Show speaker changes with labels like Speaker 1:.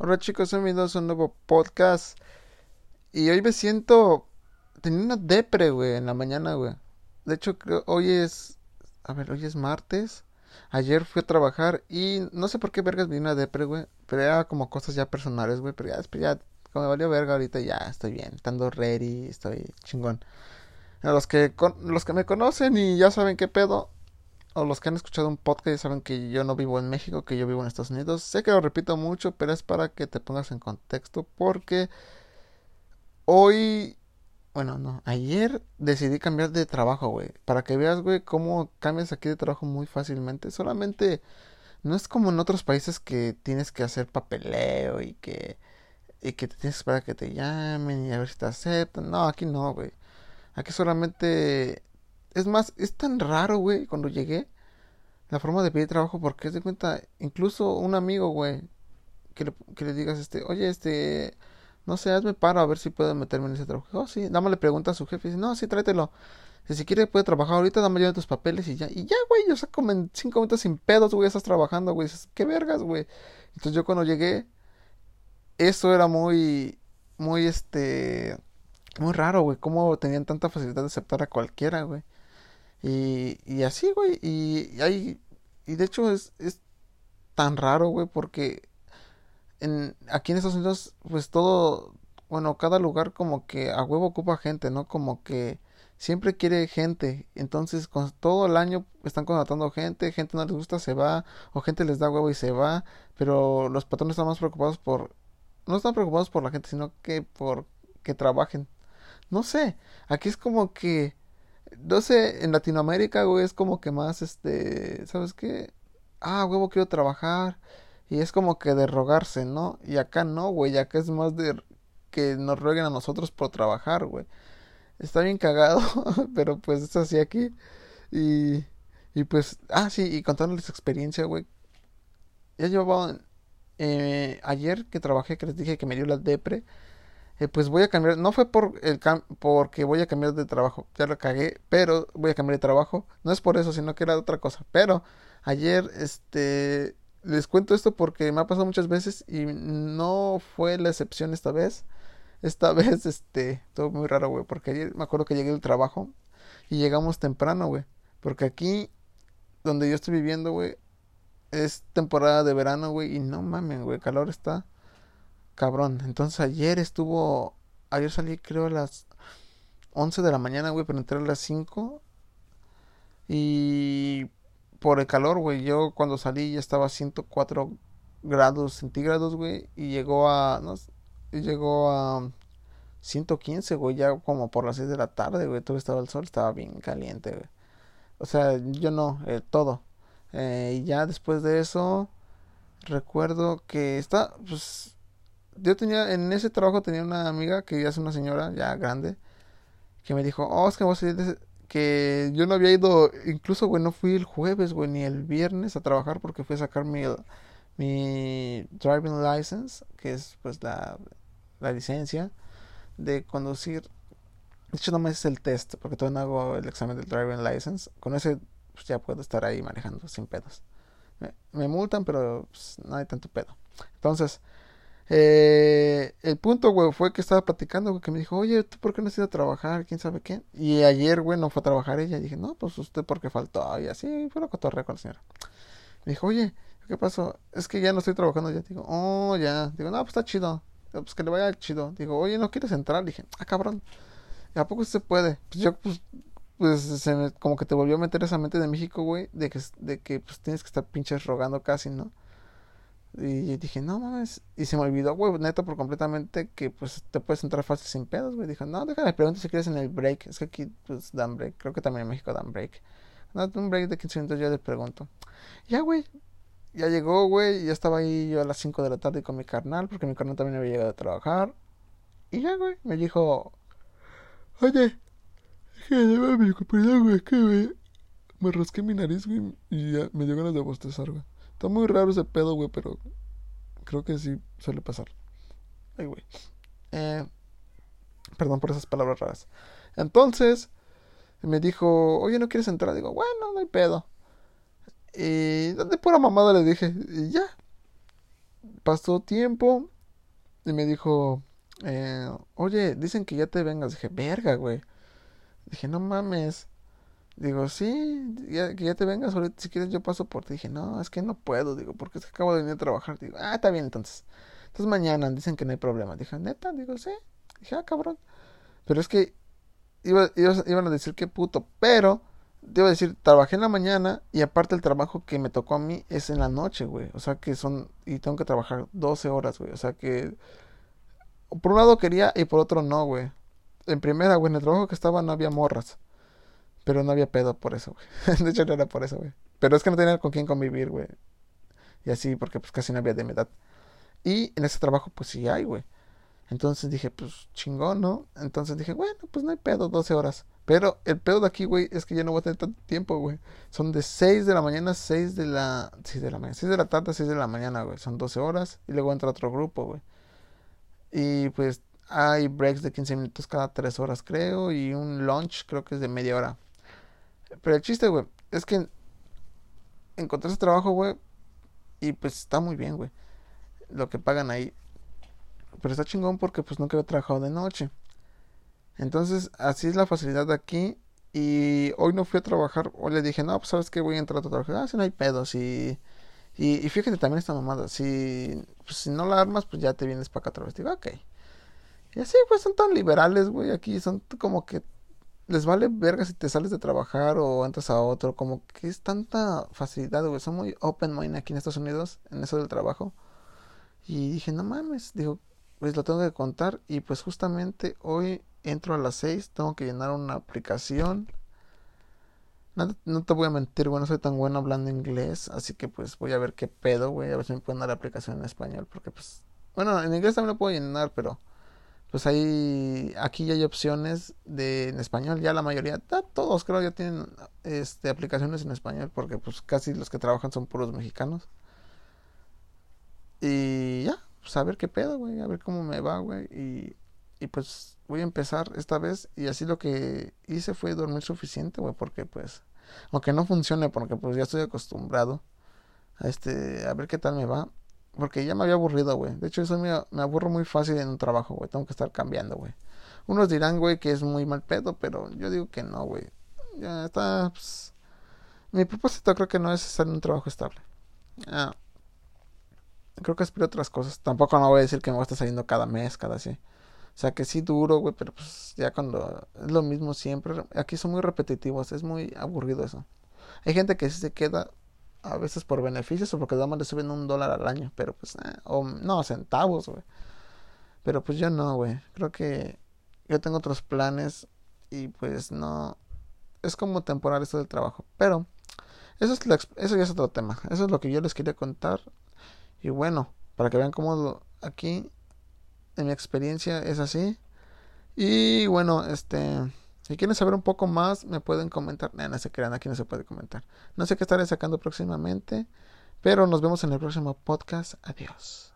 Speaker 1: Hola chicos, bienvenidos a un nuevo podcast. Y hoy me siento. Tenía una depre, güey, en la mañana, güey. De hecho, hoy es. A ver, hoy es martes. Ayer fui a trabajar y no sé por qué vergas vi una depre, güey. Pero era como cosas ya personales, güey. Pero ya después ya. Como me valió verga ahorita, ya estoy bien. Estando ready, estoy chingón. A los que, los que me conocen y ya saben qué pedo los que han escuchado un podcast saben que yo no vivo en México, que yo vivo en Estados Unidos. Sé que lo repito mucho, pero es para que te pongas en contexto porque hoy, bueno, no, ayer decidí cambiar de trabajo, güey. Para que veas, güey, cómo cambias aquí de trabajo muy fácilmente. Solamente no es como en otros países que tienes que hacer papeleo y que y que te tienes que esperar a que te llamen y a ver si te aceptan. No, aquí no, güey. Aquí solamente es más, es tan raro, güey, cuando llegué, la forma de pedir trabajo, porque es de cuenta, incluso un amigo, güey, que le, que le digas, este, oye, este, no sé, hazme paro a ver si puedo meterme en ese trabajo. Oh, sí, dame le pregunta a su jefe, dice, no, sí, tráetelo. Si quiere puede trabajar ahorita, dame ya tus papeles y ya. Y ya, güey, yo saco en cinco minutos sin pedos, güey, estás trabajando, güey. Dices, qué vergas, güey. Entonces yo cuando llegué, eso era muy, muy, este, muy raro, güey. Cómo tenían tanta facilidad de aceptar a cualquiera, güey. Y, y así, güey. Y, hay, y de hecho es, es tan raro, güey, porque en, aquí en Estados Unidos, pues todo, bueno, cada lugar como que a huevo ocupa gente, ¿no? Como que siempre quiere gente. Entonces, con, todo el año están contratando gente, gente no les gusta, se va, o gente les da huevo y se va, pero los patrones están más preocupados por, no están preocupados por la gente, sino que por que trabajen. No sé, aquí es como que no sé, en Latinoamérica, güey, es como que más, este, ¿sabes qué? Ah, huevo, quiero trabajar. Y es como que de rogarse, ¿no? Y acá no, güey, acá es más de que nos rueguen a nosotros por trabajar, güey. Está bien cagado, pero pues es así aquí. Y, y pues, ah, sí, y contándoles experiencia, güey. Ya llevaba, eh, ayer que trabajé, que les dije que me dio la depre eh, pues voy a cambiar, no fue por el porque voy a cambiar de trabajo, ya lo cagué, pero voy a cambiar de trabajo, no es por eso, sino que era otra cosa, pero ayer, este, les cuento esto porque me ha pasado muchas veces y no fue la excepción esta vez, esta vez, este, todo muy raro, güey, porque ayer me acuerdo que llegué del trabajo y llegamos temprano, güey, porque aquí, donde yo estoy viviendo, güey, es temporada de verano, güey, y no mames, güey, calor está cabrón. Entonces ayer estuvo, ayer salí creo a las 11 de la mañana, güey, pero entré a las 5. Y por el calor, güey, yo cuando salí ya estaba a 104 grados centígrados, güey, y llegó a, no, llegó a 115, güey, ya como por las 6 de la tarde, güey, todo estaba el sol, estaba bien caliente, güey. O sea, yo no, eh, todo. Eh, y ya después de eso, recuerdo que está, pues, yo tenía, en ese trabajo tenía una amiga que ya es una señora ya grande, que me dijo, oh, es que vos que yo no había ido, incluso, güey, no fui el jueves, güey, ni el viernes a trabajar porque fui a sacar mi, driving license, que es pues la, la licencia de conducir. De hecho, no me es el test, porque todavía no hago el examen del driving license. Con ese, pues ya puedo estar ahí manejando sin pedos. Me, multan, pero pues, no hay tanto pedo. Entonces, eh, el punto, güey, fue que estaba platicando, güey, que me dijo, oye, ¿tú por qué no has ido a trabajar? ¿Quién sabe qué? Y ayer, güey, no fue a trabajar ella. Y dije, no, pues usted porque faltó. Y así fue la cotorrea con la señora. Me dijo, oye, ¿qué pasó? Es que ya no estoy trabajando. Ya digo, oh, ya. Digo, no, pues está chido. Pues que le vaya chido. Digo, oye, ¿no quieres entrar? Dije, ah, cabrón. ¿A poco se puede? Pues yo, pues, pues se me, como que te volvió a meter esa mente de México, güey, de que, de que pues tienes que estar pinches rogando casi, ¿no? Y dije, no mames. Y se me olvidó, güey, neto por completamente que pues te puedes entrar fácil sin pedos, güey. Dijo, no, déjame preguntar si quieres en el break. Es que aquí pues dan break. Creo que también en México dan break. No, un break de 15 minutos yo le pregunto. Ya, güey. Ya llegó, güey. Ya estaba ahí yo a las 5 de la tarde con mi carnal, porque mi carnal también había llegado a trabajar. Y ya, güey, me dijo, oye, déjame mi compañero, güey, que me, me rasqué mi nariz, güey, y ya me dio ganas de bostezar, güey. Está muy raro ese pedo, güey, pero creo que sí suele pasar. Ay, güey. Eh, perdón por esas palabras raras. Entonces, me dijo, oye, ¿no quieres entrar? Digo, bueno, no hay pedo. Y de pura mamada le dije, y ya. pasó tiempo y me dijo, eh, oye, dicen que ya te vengas. Dije, verga, güey. Dije, no mames. Digo, sí, ya, que ya te vengas ahorita, si quieres yo paso por ti. Dije, no, es que no puedo, digo, porque es que acabo de venir a trabajar. Digo, ah, está bien entonces. Entonces mañana dicen que no hay problema. Dije, neta, digo, sí. Dije, ah, cabrón. Pero es que iba, iban a decir que puto, pero te iba a decir, trabajé en la mañana y aparte el trabajo que me tocó a mí es en la noche, güey. O sea que son, y tengo que trabajar 12 horas, güey. O sea que, por un lado quería y por otro no, güey. En primera, güey, en el trabajo que estaba no había morras. Pero no había pedo por eso, güey. de hecho, no era por eso, güey. Pero es que no tenía con quién convivir, güey. Y así, porque pues casi no había de mi edad. Y en ese trabajo, pues sí hay, güey. Entonces dije, pues chingón, ¿no? Entonces dije, bueno, pues no hay pedo, 12 horas. Pero el pedo de aquí, güey, es que ya no voy a tener tanto tiempo, güey. Son de 6 de la mañana a 6 de la... 6 de la mañana. 6 de la tarde a 6 de la mañana, güey. Son 12 horas. Y luego entra otro grupo, güey. Y pues hay breaks de 15 minutos cada 3 horas, creo. Y un lunch, creo que es de media hora. Pero el chiste, güey, es que encontré trabajo, güey. Y pues está muy bien, güey. Lo que pagan ahí. Pero está chingón porque pues nunca había trabajado de noche. Entonces, así es la facilidad de aquí. Y hoy no fui a trabajar. Hoy le dije, no, pues sabes que voy a entrar a trabajar. Ah, si no hay pedo. Si... Y, y fíjate también esta mamada. Si, pues, si no la armas, pues ya te vienes para acá otra vez. Digo, ok. Y así, pues son tan liberales, güey. Aquí son como que les vale verga si te sales de trabajar o entras a otro. Como que es tanta facilidad, güey. Son muy open mind aquí en Estados Unidos en eso del trabajo. Y dije, no mames. Digo, pues lo tengo que contar y pues justamente hoy entro a las 6, tengo que llenar una aplicación. No, no, te voy a mentir, bueno, soy tan bueno hablando inglés, así que pues voy a ver qué pedo, güey, a ver si me pueden dar la aplicación en español, porque pues, bueno, en inglés también lo puedo llenar, pero pues ahí, aquí ya hay opciones de en español, ya la mayoría, todos creo ya tienen este aplicaciones en español, porque pues casi los que trabajan son puros mexicanos. Y ya, pues a ver qué pedo, güey, a ver cómo me va, güey. Y, y pues voy a empezar esta vez. Y así lo que hice fue dormir suficiente, güey, porque pues, aunque no funcione, porque pues ya estoy acostumbrado a este, a ver qué tal me va. Porque ya me había aburrido, güey. De hecho, eso me, aburro muy fácil en un trabajo, güey. Tengo que estar cambiando, güey. Unos dirán, güey, que es muy mal pedo, pero yo digo que no, güey. Ya está, pues... Mi propósito creo que no es estar en un trabajo estable. Creo que aspiro otras cosas. Tampoco no voy a decir que me voy a estar saliendo cada mes, cada así. O sea, que sí duro, güey, pero pues ya cuando es lo mismo siempre. Aquí son muy repetitivos, es muy aburrido eso. Hay gente que sí se queda a veces por beneficios o porque nada más le suben un dólar al año, pero pues, eh, o no, centavos, güey. Pero pues yo no, güey. Creo que yo tengo otros planes y pues no. Es como temporal esto del trabajo. Pero eso, es eso ya es otro tema. Eso es lo que yo les quería contar. Y bueno, para que vean cómo aquí, en mi experiencia, es así. Y bueno, este, si quieren saber un poco más, me pueden comentar. no se crean, aquí no se puede comentar. No sé qué estaré sacando próximamente, pero nos vemos en el próximo podcast. Adiós.